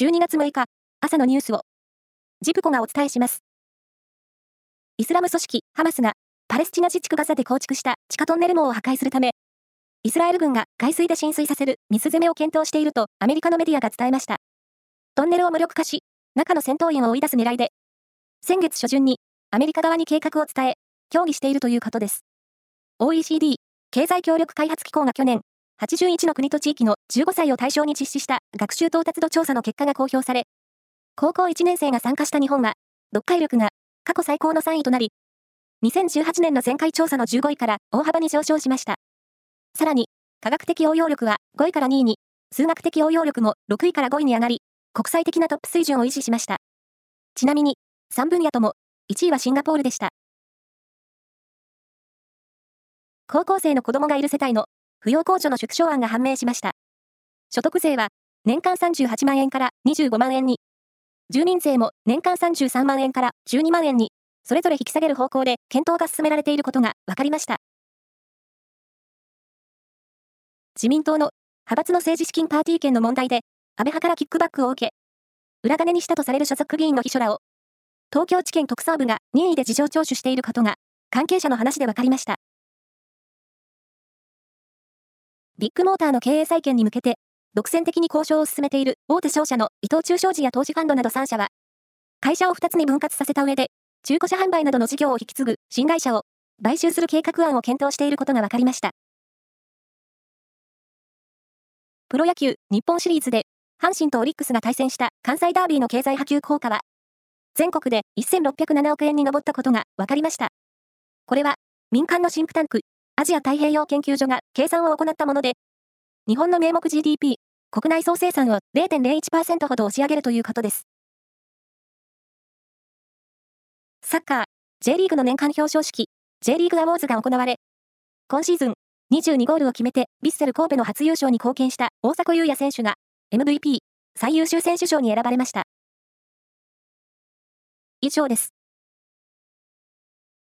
12月6日、朝のニュースを、ジプコがお伝えします。イスラム組織ハマスがパレスチナ自治区ガザで構築した地下トンネル網を破壊するため、イスラエル軍が海水で浸水させる水攻めを検討しているとアメリカのメディアが伝えました。トンネルを無力化し、中の戦闘員を追い出す狙いで、先月初旬にアメリカ側に計画を伝え、協議しているということです。OECD、経済協力開発機構が去年、81の国と地域の15歳を対象に実施した学習到達度調査の結果が公表され、高校1年生が参加した日本は、読解力が過去最高の3位となり、2018年の前回調査の15位から大幅に上昇しました。さらに、科学的応用力は5位から2位に、数学的応用力も6位から5位に上がり、国際的なトップ水準を維持しました。ちなみに、3分野とも、1位はシンガポールでした。高校生の子供がいる世帯の扶養控除の縮小案が判明しました。所得税は年間38万円から25万円に、住民税も年間33万円から12万円に、それぞれ引き下げる方向で検討が進められていることが分かりました。自民党の派閥の政治資金パーティー券の問題で、安倍派からキックバックを受け、裏金にしたとされる所属議員の秘書らを、東京地検特捜部が任意で事情聴取していることが、関係者の話で分かりました。ビッグモーターの経営再建に向けて、独占的に交渉を進めている大手商社の伊藤忠商事や投資ファンドなど3社は、会社を2つに分割させた上で、中古車販売などの事業を引き継ぐ新会社を買収する計画案を検討していることが分かりました。プロ野球日本シリーズで、阪神とオリックスが対戦した関西ダービーの経済波及効果は、全国で1607億円に上ったことが分かりました。これは、民間のシンクタンク、アジア太平洋研究所が計算を行ったもので、日本の名目 GDP、国内総生産を0.01%ほど押し上げるということです。サッカー、J リーグの年間表彰式、J リーグアウォーズが行われ、今シーズン、22ゴールを決めて、ヴィッセル神戸の初優勝に貢献した大迫勇也選手が、MVP、最優秀選手賞に選ばれました。以上です。